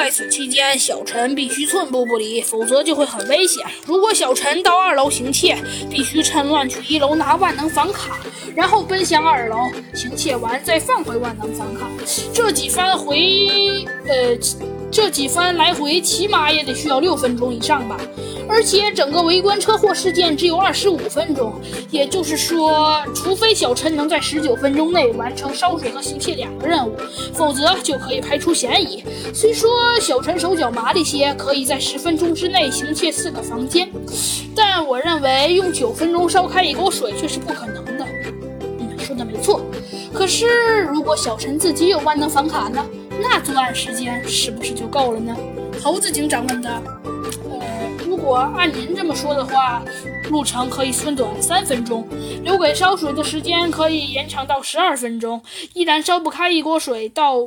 在此期间，小陈必须寸步不离，否则就会很危险。如果小陈到二楼行窃，必须趁乱去一楼拿万能房卡，然后奔向二楼行窃完再放回万能房卡。这几番回，呃，这几番来回，起码也得需要六分钟以上吧。而且整个围观车祸事件只有二十五分钟，也就是说，除非小陈能在十九分钟内完成烧水和行窃两个任务，否则就可以排除嫌疑。虽说小陈手脚麻利些，可以在十分钟之内行窃四个房间，但我认为用九分钟烧开一锅水却是不可能的。嗯，说的没错。可是如果小陈自己有万能房卡呢？那作案时间是不是就够了呢？猴子警长问道。如果按您这么说的话，路程可以缩短三分钟，留给烧水的时间可以延长到十二分钟，依然烧不开一锅水。到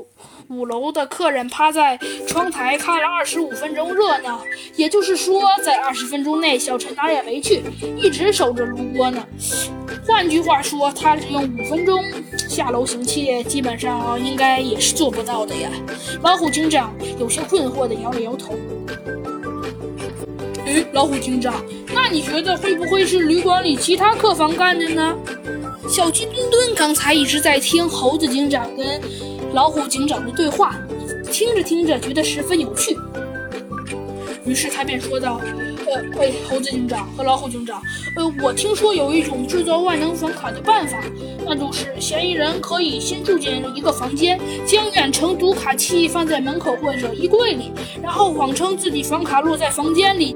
五楼的客人趴在窗台看了二十五分钟热闹，也就是说，在二十分钟内，小陈哪也没去，一直守着炉锅呢。换句话说，他只用五分钟下楼行窃，基本上应该也是做不到的呀。老虎警长有些困惑地摇了摇头。老虎警长，那你觉得会不会是旅馆里其他客房干的呢？小鸡墩墩刚才一直在听猴子警长跟老虎警长的对话，听着听着觉得十分有趣，于是他便说道：“呃，喂，猴子警长和老虎警长，呃，我听说有一种制造万能房卡的办法，那就是嫌疑人可以先住进一个房间，将远程读卡器放在门口或者衣柜里，然后谎称自己房卡落在房间里。”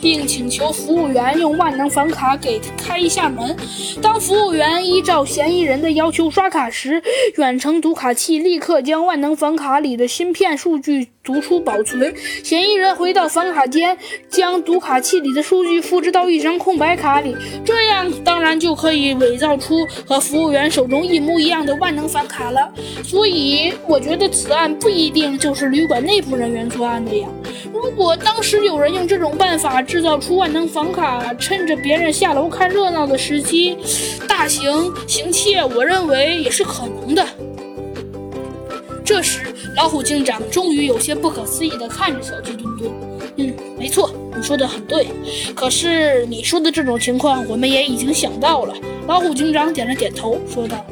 并请求服务员用万能房卡给开一下门。当服务员依照嫌疑人的要求刷卡时，远程读卡器立刻将万能房卡里的芯片数据读出保存。嫌疑人回到房卡间，将读卡器里的数据复制到一张空白卡里，这样当然就可以伪造出和服务员手中一模一样的万能房卡了。所以，我觉得此案不一定就是旅馆内部人员作案的呀。如果当时有人用这种办法制造出万能房卡，趁着别人下楼看热闹的时机大行行窃，我认为也是可能的。这时，老虎警长终于有些不可思议地看着小鸡墩墩：“，说的很对。可是你说的这种情况，我们也已经想到了。”老虎警长点了点头，说道。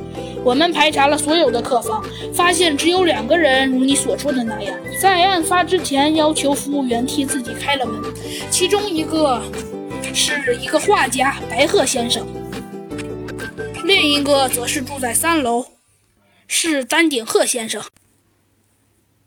我们排查了所有的客房，发现只有两个人如你所说的那样，在案发之前要求服务员替自己开了门。其中一个是一个画家白鹤先生，另一个则是住在三楼，是丹顶鹤先生。